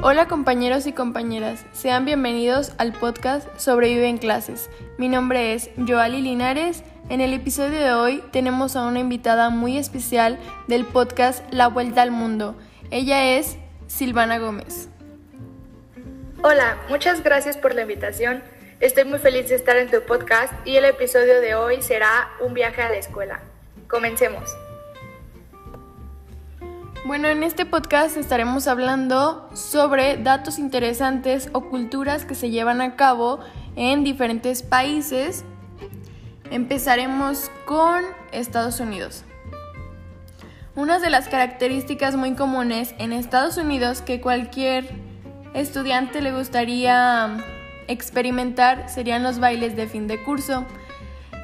Hola compañeros y compañeras, sean bienvenidos al podcast Sobrevive en clases. Mi nombre es Joali Linares. En el episodio de hoy tenemos a una invitada muy especial del podcast La Vuelta al Mundo. Ella es Silvana Gómez. Hola, muchas gracias por la invitación. Estoy muy feliz de estar en tu podcast y el episodio de hoy será un viaje a la escuela. Comencemos. Bueno, en este podcast estaremos hablando sobre datos interesantes o culturas que se llevan a cabo en diferentes países. Empezaremos con Estados Unidos. Una de las características muy comunes en Estados Unidos que cualquier estudiante le gustaría experimentar serían los bailes de fin de curso.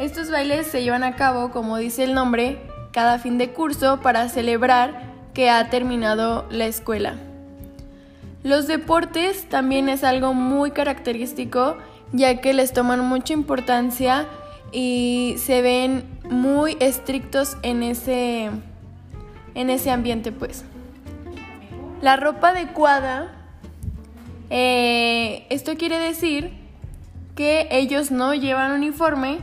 Estos bailes se llevan a cabo, como dice el nombre, cada fin de curso para celebrar que ha terminado la escuela. Los deportes también es algo muy característico ya que les toman mucha importancia y se ven muy estrictos en ese, en ese ambiente pues. La ropa adecuada, eh, esto quiere decir que ellos no llevan uniforme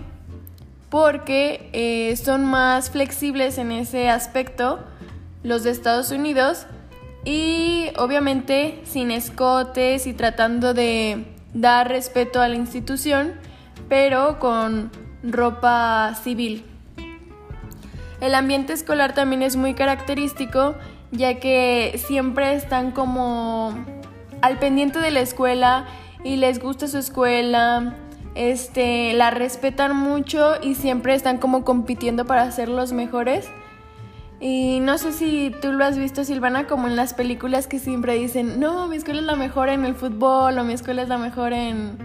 porque eh, son más flexibles en ese aspecto los de Estados Unidos y obviamente sin escotes y tratando de dar respeto a la institución, pero con ropa civil. El ambiente escolar también es muy característico, ya que siempre están como al pendiente de la escuela y les gusta su escuela, este, la respetan mucho y siempre están como compitiendo para ser los mejores. Y no sé si tú lo has visto, Silvana, como en las películas que siempre dicen, no, mi escuela es la mejor en el fútbol o mi escuela es la mejor en,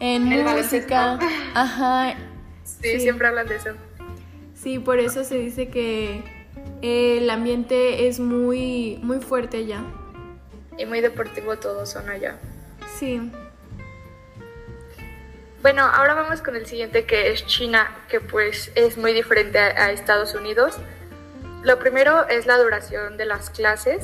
en música. Ajá. Sí, siempre hablan de eso. Sí, por eso se dice que el ambiente es muy, muy fuerte allá. Y muy deportivo todos son allá. Sí. Bueno, ahora vamos con el siguiente que es China, que pues es muy diferente a Estados Unidos. Lo primero es la duración de las clases,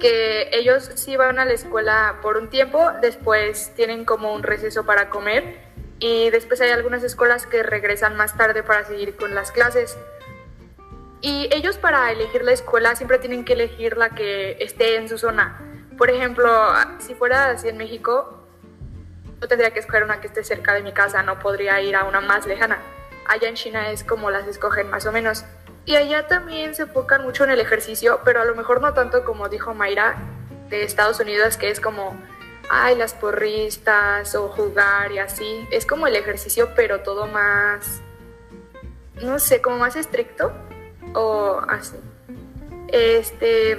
que ellos sí van a la escuela por un tiempo, después tienen como un receso para comer y después hay algunas escuelas que regresan más tarde para seguir con las clases. Y ellos para elegir la escuela siempre tienen que elegir la que esté en su zona. Por ejemplo, si fuera así en México, yo tendría que escoger una que esté cerca de mi casa, no podría ir a una más lejana. Allá en China es como las escogen más o menos. Y allá también se enfocan mucho en el ejercicio, pero a lo mejor no tanto como dijo Mayra de Estados Unidos, que es como, ay, las porristas o jugar y así. Es como el ejercicio, pero todo más, no sé, como más estricto o así. Este,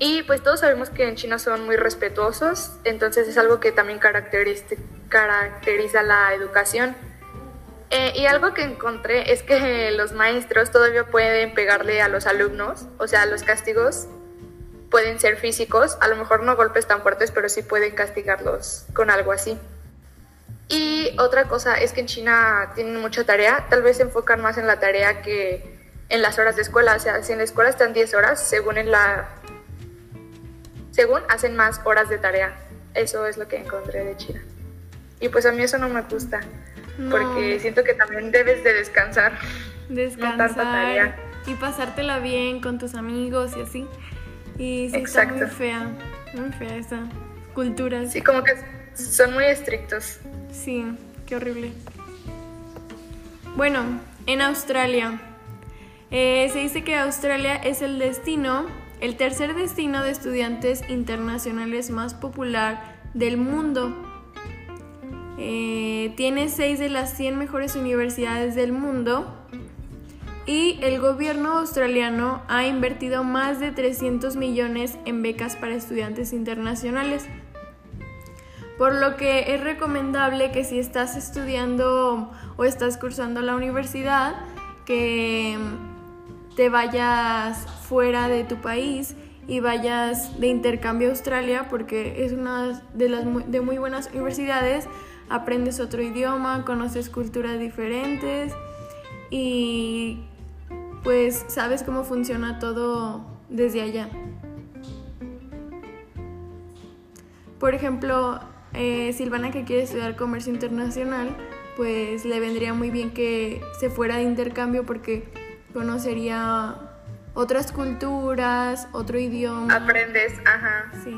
y pues todos sabemos que en China son muy respetuosos, entonces es algo que también caracteriza, caracteriza la educación. Eh, y algo que encontré es que los maestros todavía pueden pegarle a los alumnos, o sea, los castigos pueden ser físicos, a lo mejor no golpes tan fuertes, pero sí pueden castigarlos con algo así. Y otra cosa es que en China tienen mucha tarea, tal vez se enfocan más en la tarea que en las horas de escuela, o sea, si en la escuela están 10 horas, según en la según hacen más horas de tarea. Eso es lo que encontré de China. Y pues a mí eso no me gusta porque siento que también debes de descansar. Descansar. Y pasártela bien con tus amigos y así. Y sí, está muy fea, muy fea esa cultura. Sí, como que son muy estrictos. Sí, qué horrible. Bueno, en Australia. Eh, se dice que Australia es el destino, el tercer destino de estudiantes internacionales más popular del mundo eh, tiene seis de las 100 mejores universidades del mundo y el gobierno australiano ha invertido más de 300 millones en becas para estudiantes internacionales. Por lo que es recomendable que si estás estudiando o estás cursando la universidad, que te vayas fuera de tu país y vayas de intercambio a Australia porque es una de las de muy buenas universidades aprendes otro idioma, conoces culturas diferentes y pues sabes cómo funciona todo desde allá. Por ejemplo, eh, Silvana que quiere estudiar comercio internacional, pues le vendría muy bien que se fuera de intercambio porque conocería otras culturas, otro idioma. Aprendes, ajá. Sí.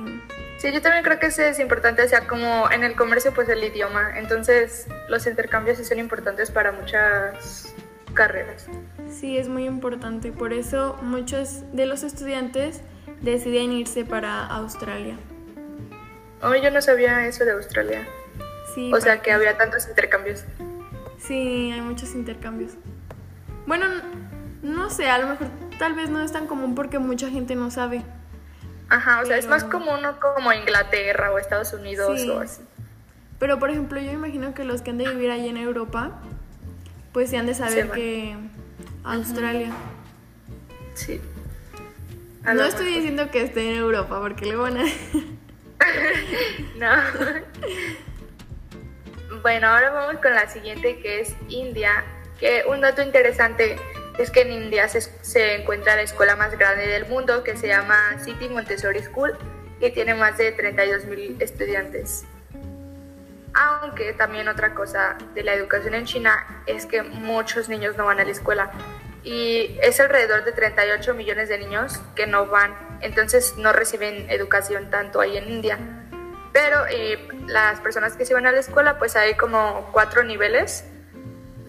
Sí, yo también creo que eso es importante, o sea, como en el comercio, pues el idioma. Entonces, los intercambios sí son importantes para muchas carreras. Sí, es muy importante. Por eso muchos de los estudiantes deciden irse para Australia. Oh, yo no sabía eso de Australia. Sí, O sea, que había tantos intercambios. Sí, hay muchos intercambios. Bueno, no sé, a lo mejor tal vez no es tan común porque mucha gente no sabe. Ajá, o sea, es más común ¿no? como Inglaterra o Estados Unidos Sí. o así. Pero por ejemplo, yo imagino que los que han de vivir allí en Europa, pues sí han de saber Se que Australia. Sí. A No estoy mejor. diciendo que esté en Europa, porque luego van a... No. bueno, ahora vamos con la siguiente que es India. Que un dato interesante es que en India se, se encuentra la escuela más grande del mundo que se llama City Montessori School y tiene más de 32 mil estudiantes. Aunque también otra cosa de la educación en China es que muchos niños no van a la escuela y es alrededor de 38 millones de niños que no van, entonces no reciben educación tanto ahí en India. Pero eh, las personas que sí van a la escuela, pues hay como cuatro niveles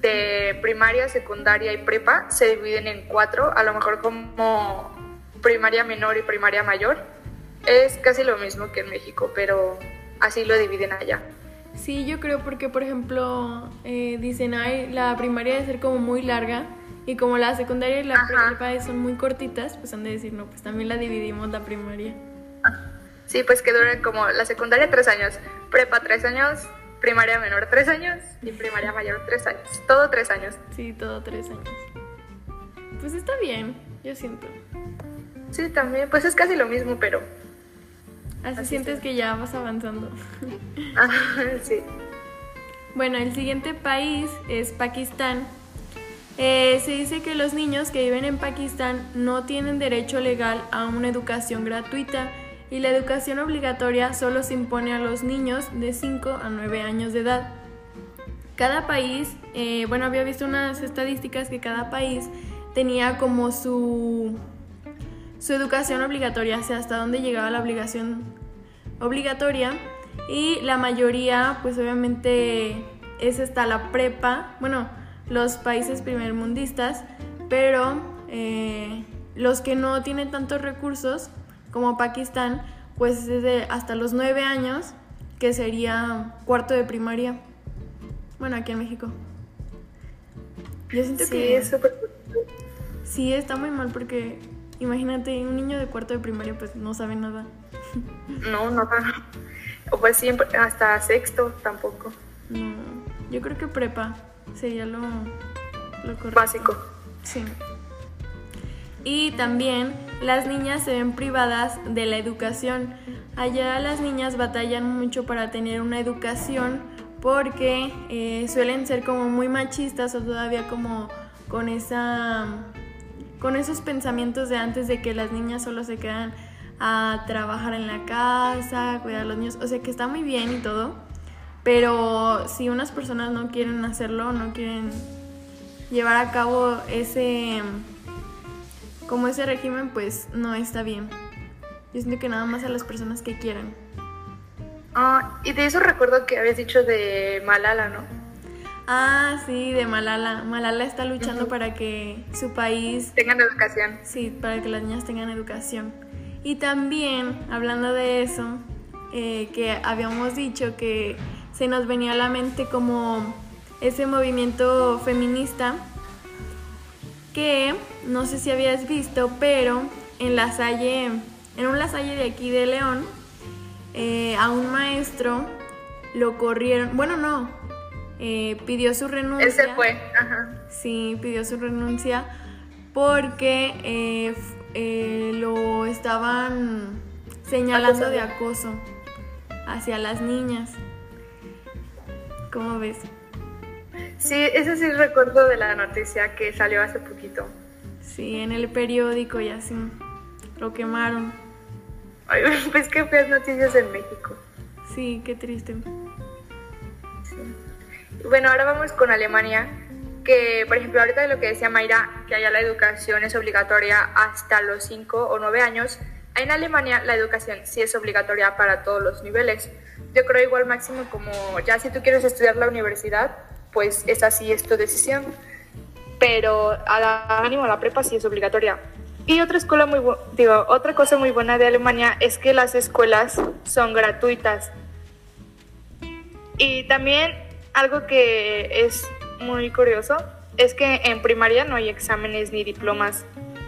de primaria, secundaria y prepa, se dividen en cuatro, a lo mejor como primaria menor y primaria mayor. Es casi lo mismo que en México, pero así lo dividen allá. Sí, yo creo porque, por ejemplo, eh, dicen, ay, la primaria debe ser como muy larga y como la secundaria y la Ajá. prepa son muy cortitas, pues han de decir, no, pues también la dividimos la primaria. Sí, pues que duran como la secundaria tres años, prepa tres años, primaria menor tres años y primaria mayor tres años. Todo tres años. Sí, todo tres años. Pues está bien, yo siento. Sí, también, pues es casi lo mismo, pero... Así, Así sientes que ya vas avanzando. Ajá, sí. Bueno, el siguiente país es Pakistán. Eh, se dice que los niños que viven en Pakistán no tienen derecho legal a una educación gratuita y la educación obligatoria solo se impone a los niños de 5 a 9 años de edad. Cada país, eh, bueno, había visto unas estadísticas que cada país tenía como su, su educación obligatoria, o sea, hasta dónde llegaba la obligación obligatoria y la mayoría pues obviamente es hasta la prepa, bueno, los países primermundistas, pero eh, los que no tienen tantos recursos como Pakistán pues es de hasta los nueve años que sería cuarto de primaria, bueno aquí en México. Yo siento Sí, que es súper... sí está muy mal porque imagínate un niño de cuarto de primaria pues no sabe nada. No, no. O pues siempre, hasta sexto tampoco. No, yo creo que prepa sería lo, lo correcto. Básico. Sí. Y también las niñas se ven privadas de la educación. Allá las niñas batallan mucho para tener una educación porque eh, suelen ser como muy machistas o todavía como con esa con esos pensamientos de antes de que las niñas solo se quedan a trabajar en la casa, cuidar a los niños, o sea que está muy bien y todo, pero si unas personas no quieren hacerlo, no quieren llevar a cabo ese como ese régimen, pues no está bien. Yo siento que nada más a las personas que quieran. Ah, y de eso recuerdo que habías dicho de Malala, ¿no? Ah, sí, de Malala. Malala está luchando para que su país Tengan educación. Sí, para que las niñas tengan educación. Y también, hablando de eso, eh, que habíamos dicho que se nos venía a la mente como ese movimiento feminista, que no sé si habías visto, pero en la Salle, en un Lasalle de aquí de León, eh, a un maestro lo corrieron, bueno, no, eh, pidió su renuncia. Él se fue. Ajá. Sí, pidió su renuncia porque eh, eh, lo estaban señalando de acoso hacia las niñas. ¿Cómo ves? Sí, eso sí recuerdo de la noticia que salió hace poquito. Sí, en el periódico y así. Lo quemaron. Ay, pues qué feas noticias en México. Sí, qué triste. Bueno, ahora vamos con Alemania, que por ejemplo ahorita de lo que decía Mayra, que allá la educación es obligatoria hasta los 5 o 9 años, en Alemania la educación sí es obligatoria para todos los niveles. Yo creo igual máximo como ya si tú quieres estudiar la universidad, pues esa sí es tu decisión. Pero a la ánimo la prepa sí es obligatoria. Y otra escuela muy digo, otra cosa muy buena de Alemania es que las escuelas son gratuitas. Y también algo que es muy curioso es que en primaria no hay exámenes ni diplomas.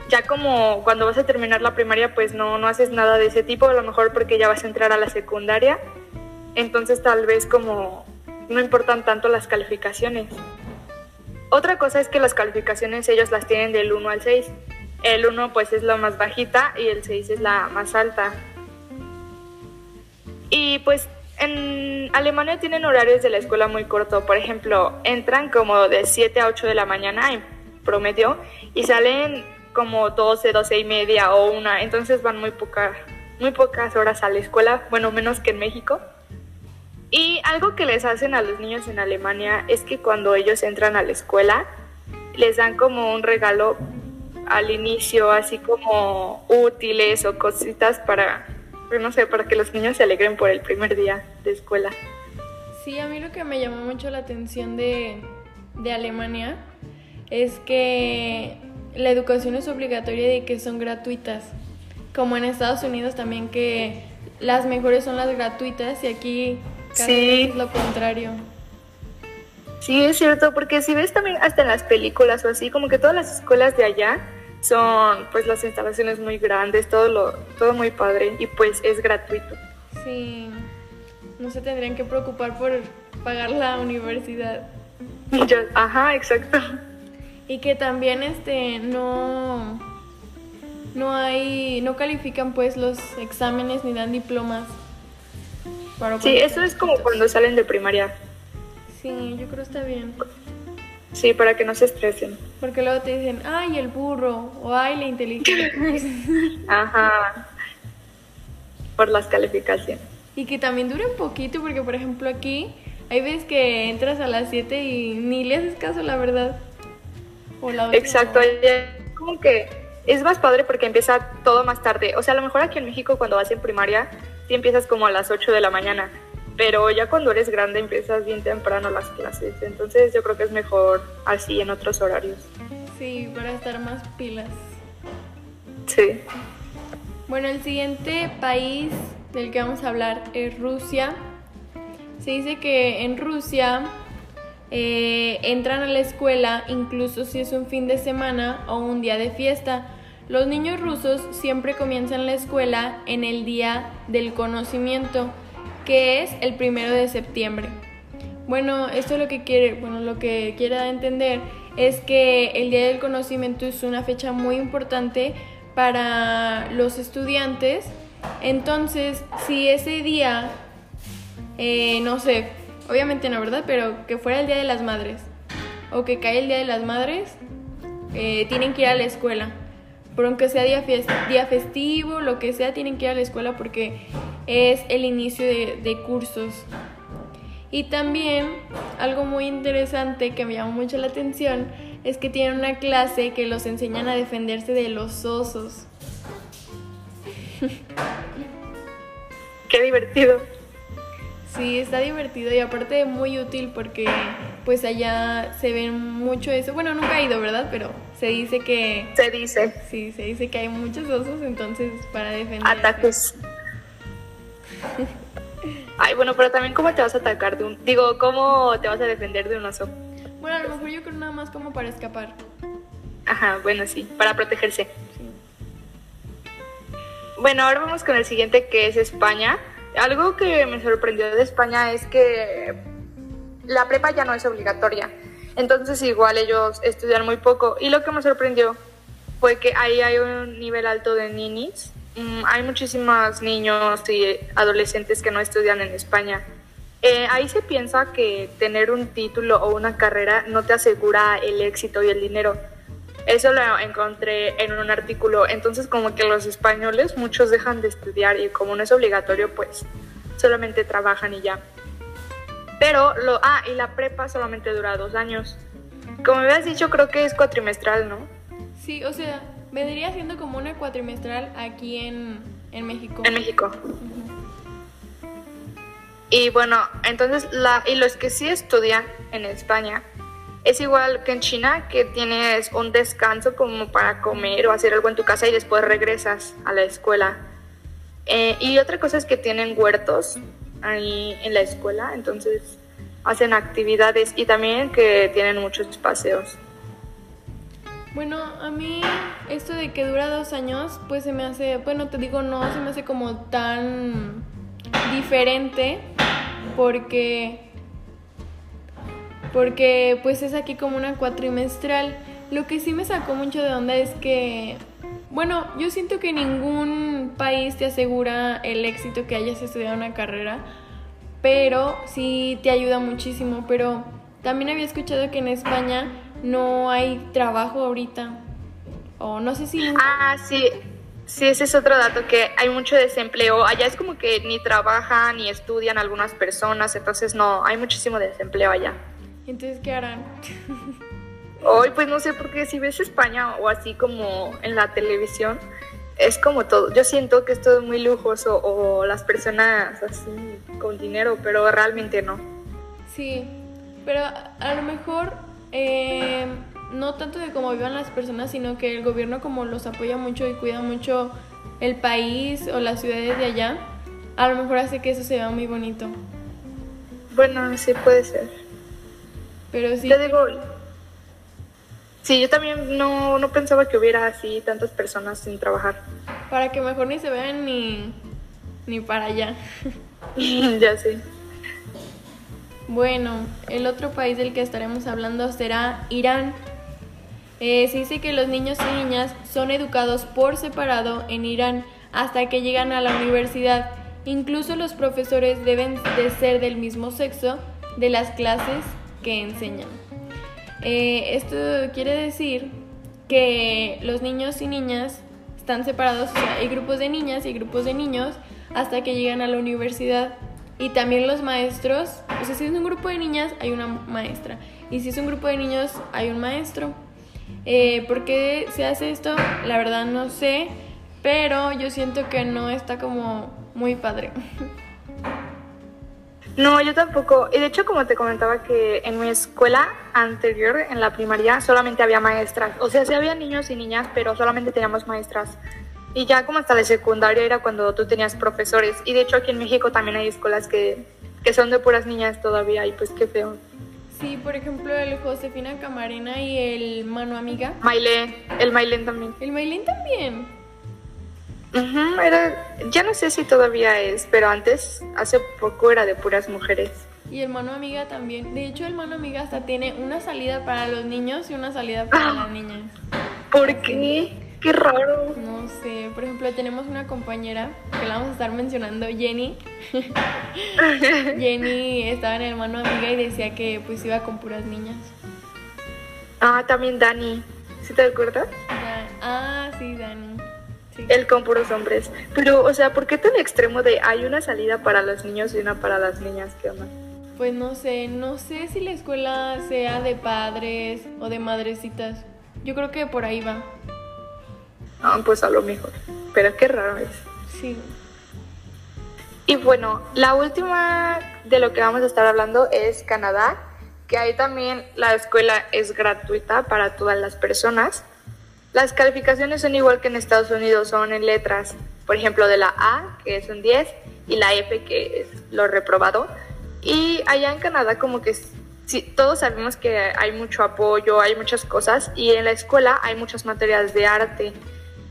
Ya como cuando vas a terminar la primaria, pues no, no haces nada de ese tipo, a lo mejor porque ya vas a entrar a la secundaria. Entonces tal vez como no importan tanto las calificaciones. Otra cosa es que las calificaciones ellos las tienen del 1 al 6. El 1 pues es la más bajita y el 6 es la más alta. Y pues en Alemania tienen horarios de la escuela muy corto. Por ejemplo, entran como de 7 a 8 de la mañana en promedio y salen como 12, 12 y media o una. Entonces van muy, poca, muy pocas horas a la escuela, bueno, menos que en México. Y algo que les hacen a los niños en Alemania es que cuando ellos entran a la escuela, les dan como un regalo al inicio, así como útiles o cositas para pues, no sé, para que los niños se alegren por el primer día de escuela. Sí, a mí lo que me llamó mucho la atención de, de Alemania es que la educación es obligatoria y que son gratuitas. Como en Estados Unidos también que las mejores son las gratuitas y aquí casi es lo contrario. Sí, es cierto, porque si ves también hasta en las películas o así, como que todas las escuelas de allá son pues las instalaciones muy grandes, todo lo todo muy padre y pues es gratuito. Sí. No se tendrían que preocupar por pagar la universidad. ajá, exacto. Y que también este no no hay no califican pues los exámenes ni dan diplomas. Sí, eso es como cuando salen de primaria. Sí, yo creo que está bien. Sí, para que no se estresen. Porque luego te dicen, ay, el burro, o ay, la inteligencia. Ajá. Por las calificaciones. Y que también dure un poquito, porque por ejemplo aquí hay veces que entras a las 7 y ni le haces caso, la verdad. O la Exacto, como que es más padre porque empieza todo más tarde. O sea, a lo mejor aquí en México cuando vas en primaria, sí empiezas como a las 8 de la mañana pero ya cuando eres grande empiezas bien temprano las clases, entonces yo creo que es mejor así en otros horarios. Sí, para estar más pilas. Sí. Bueno, el siguiente país del que vamos a hablar es Rusia. Se dice que en Rusia eh, entran a la escuela incluso si es un fin de semana o un día de fiesta. Los niños rusos siempre comienzan la escuela en el día del conocimiento que es el primero de septiembre. Bueno, esto lo que quiere, bueno, lo que entender es que el Día del Conocimiento es una fecha muy importante para los estudiantes. Entonces, si ese día, eh, no sé, obviamente no, ¿verdad? Pero que fuera el Día de las Madres o que cae el Día de las Madres, eh, tienen que ir a la escuela. Por aunque sea día, día festivo, lo que sea, tienen que ir a la escuela porque es el inicio de, cursos. Y también algo muy interesante que me llamó mucho la atención es que tienen una clase que los enseñan a defenderse de los osos. Qué divertido. Sí, está divertido y aparte muy útil porque pues allá se ven mucho eso. Bueno, nunca he ido, ¿verdad? Pero se dice que... Se dice. Sí, se dice que hay muchos osos, entonces para defender... Ataques. Ay, bueno, pero también cómo te vas a atacar de un... Digo, ¿cómo te vas a defender de un oso? Bueno, a lo mejor yo creo nada más como para escapar. Ajá, bueno, sí, para protegerse. Bueno, ahora vamos con el siguiente que es España. Algo que me sorprendió de España es que la prepa ya no es obligatoria. Entonces igual ellos estudian muy poco. Y lo que me sorprendió fue que ahí hay un nivel alto de ninis Mm, hay muchísimos niños y adolescentes que no estudian en España. Eh, ahí se piensa que tener un título o una carrera no te asegura el éxito y el dinero. Eso lo encontré en un artículo. Entonces como que los españoles muchos dejan de estudiar y como no es obligatorio, pues solamente trabajan y ya. Pero lo, ah, y la prepa solamente dura dos años. Como me habías dicho, creo que es cuatrimestral, ¿no? Sí, o sea, vendría siendo como una cuatrimestral aquí en, en México. En México. Y bueno, entonces, la, y los que sí estudian en España, es igual que en China, que tienes un descanso como para comer o hacer algo en tu casa y después regresas a la escuela. Eh, y otra cosa es que tienen huertos ahí en la escuela, entonces hacen actividades y también que tienen muchos paseos. Bueno, a mí esto de que dura dos años, pues se me hace, bueno, te digo, no se me hace como tan diferente porque porque pues es aquí como una cuatrimestral. Lo que sí me sacó mucho de onda es que, bueno, yo siento que ningún país te asegura el éxito que hayas estudiado una carrera, pero sí te ayuda muchísimo. Pero también había escuchado que en España no hay trabajo ahorita. O no sé si... Ah, sí. Sí, ese es otro dato, que hay mucho desempleo. Allá es como que ni trabajan ni estudian algunas personas, entonces no, hay muchísimo desempleo allá. Entonces, ¿qué harán? Hoy, pues no sé, porque si ves España o así como en la televisión, es como todo. Yo siento que es todo muy lujoso o las personas así con dinero, pero realmente no. Sí, pero a lo mejor eh, no tanto de cómo vivan las personas, sino que el gobierno como los apoya mucho y cuida mucho el país o las ciudades de allá, a lo mejor hace que eso se vea muy bonito. Bueno, sí puede ser. Pero sí. Yo digo, sí, yo también no, no pensaba que hubiera así tantas personas sin trabajar. Para que mejor ni se vean ni, ni para allá. ya sé. Bueno, el otro país del que estaremos hablando será Irán. Eh, se dice que los niños y niñas son educados por separado en Irán hasta que llegan a la universidad. Incluso los profesores deben de ser del mismo sexo de las clases que enseñan. Eh, esto quiere decir que los niños y niñas están separados, o sea, hay grupos de niñas y grupos de niños hasta que llegan a la universidad. Y también los maestros, o sea, si es un grupo de niñas, hay una maestra. Y si es un grupo de niños, hay un maestro. Eh, ¿Por qué se hace esto? La verdad no sé, pero yo siento que no está como muy padre. No, yo tampoco. Y de hecho, como te comentaba que en mi escuela anterior, en la primaria, solamente había maestras. O sea, sí había niños y niñas, pero solamente teníamos maestras. Y ya como hasta la secundaria era cuando tú tenías profesores. Y de hecho aquí en México también hay escuelas que, que son de puras niñas todavía y pues qué feo. Sí, por ejemplo el Josefina Camarena y el Mano Amiga. Mailén, el Mailén también. El Mailén también era, ya no sé si todavía es, pero antes, hace poco era de puras mujeres. Y el mano amiga también. De hecho, el mano amiga hasta tiene una salida para los niños y una salida para las niñas. ¿Por qué? Qué raro. No sé. Por ejemplo, tenemos una compañera que la vamos a estar mencionando, Jenny. Jenny estaba en el mano amiga y decía que pues iba con puras niñas. Ah, también Dani. ¿Sí te acuerdas? ah, sí, Dani. Él con puros hombres. Pero, o sea, ¿por qué tan extremo de hay una salida para los niños y una para las niñas? ¿Qué onda? Pues no sé, no sé si la escuela sea de padres o de madrecitas. Yo creo que por ahí va. Ah, pues a lo mejor. Pero qué raro es. Sí. Y bueno, la última de lo que vamos a estar hablando es Canadá, que ahí también la escuela es gratuita para todas las personas. Las calificaciones son igual que en Estados Unidos, son en letras, por ejemplo, de la A, que es un 10, y la F, que es lo reprobado. Y allá en Canadá como que sí, todos sabemos que hay mucho apoyo, hay muchas cosas, y en la escuela hay muchas materias de arte.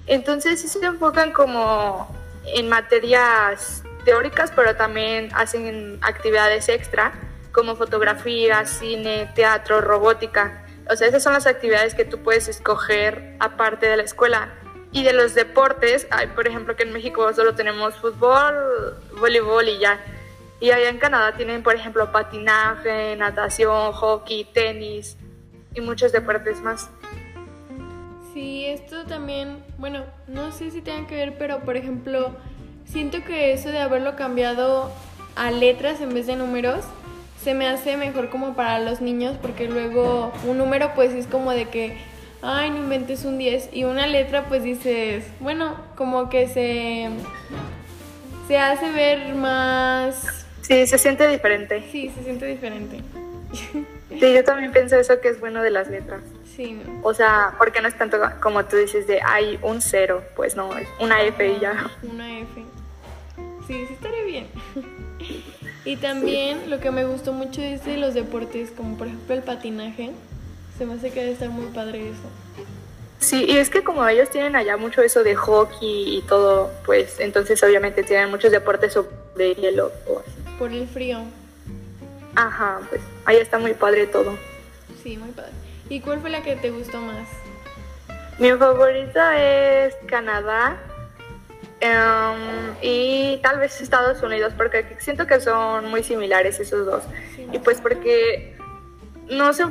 Entonces sí se enfocan como en materias teóricas, pero también hacen actividades extra, como fotografía, cine, teatro, robótica. O sea, esas son las actividades que tú puedes escoger aparte de la escuela. Y de los deportes, hay, por ejemplo, que en México solo tenemos fútbol, voleibol y ya. Y allá en Canadá tienen, por ejemplo, patinaje, natación, hockey, tenis y muchos deportes más. Sí, esto también, bueno, no sé si tenga que ver, pero por ejemplo, siento que eso de haberlo cambiado a letras en vez de números, se me hace mejor como para los niños porque luego un número pues es como de que, ay, no inventes un 10 y una letra pues dices, bueno, como que se, se hace ver más... Sí, se siente diferente. Sí, se siente diferente. Sí, yo también pienso eso que es bueno de las letras. Sí. O sea, porque no es tanto como tú dices de hay un cero, pues no, una F y ya. Una F. Sí, sí estaría bien. Y también lo que me gustó mucho es de los deportes, como por ejemplo el patinaje. Se me hace que debe estar muy padre eso. Sí, y es que como ellos tienen allá mucho eso de hockey y todo, pues entonces obviamente tienen muchos deportes sobre hielo o así. Por el frío. Ajá, pues ahí está muy padre todo. Sí, muy padre. ¿Y cuál fue la que te gustó más? Mi favorita es Canadá em, y tal vez Estados Unidos, porque siento que son muy similares esos dos. Y pues porque no sé,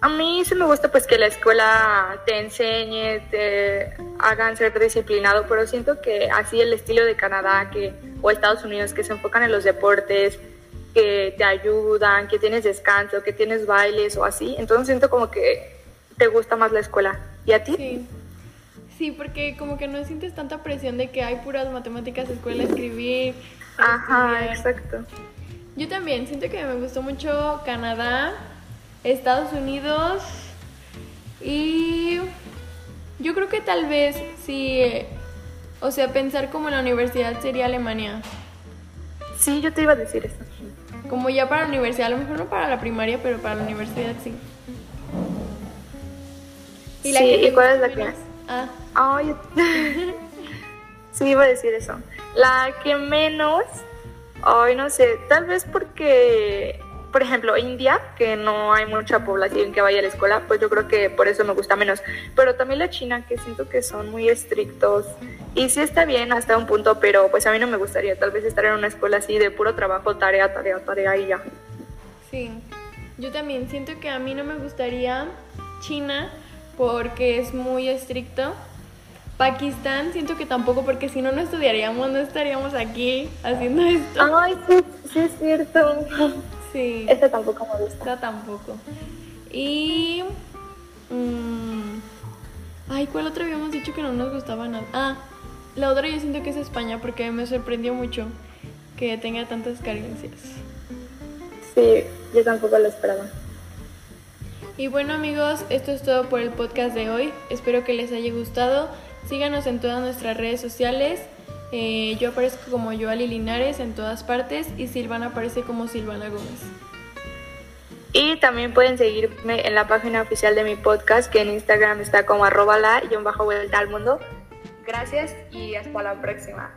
a mí sí me gusta pues que la escuela te enseñe, te hagan ser disciplinado, pero siento que así el estilo de Canadá que, o Estados Unidos que se enfocan en los deportes, que te ayudan, que tienes descanso, que tienes bailes o así. Entonces siento como que te gusta más la escuela. ¿Y a ti? Sí. Sí, porque como que no sientes tanta presión de que hay puras matemáticas, escuela, escribir. Ajá, exacto. Yo también siento que me gustó mucho Canadá, Estados Unidos y yo creo que tal vez sí, o sea, pensar como en la universidad sería Alemania. Sí, yo te iba a decir eso. Como ya para la universidad, a lo mejor no para la primaria, pero para la universidad sí. ¿Y, la sí, cuál es la que Ah. Ay, sí, iba a decir eso. La que menos, ay, no sé, tal vez porque por ejemplo, India, que no hay mucha población que vaya a la escuela, pues yo creo que por eso me gusta menos. Pero también la China, que siento que son muy estrictos. Y sí está bien hasta un punto, pero pues a mí no me gustaría tal vez estar en una escuela así de puro trabajo, tarea, tarea, tarea y ya. Sí, yo también siento que a mí no me gustaría China porque es muy estricto. Pakistán siento que tampoco porque si no no estudiaríamos, no estaríamos aquí haciendo esto. Ay, sí, sí es cierto. Sí. Este tampoco me gusta. Esta tampoco. Y. Mmm, ay, ¿cuál otra habíamos dicho que no nos gustaba nada? Ah, la otra yo siento que es España porque me sorprendió mucho que tenga tantas carencias. Sí, yo tampoco lo esperaba. Y bueno amigos, esto es todo por el podcast de hoy. Espero que les haya gustado. Síganos en todas nuestras redes sociales. Eh, yo aparezco como Joali Linares en todas partes y Silvana aparece como Silvana Gómez. Y también pueden seguirme en la página oficial de mi podcast, que en Instagram está como arroba la y un bajo vuelta al mundo. Gracias y hasta la próxima.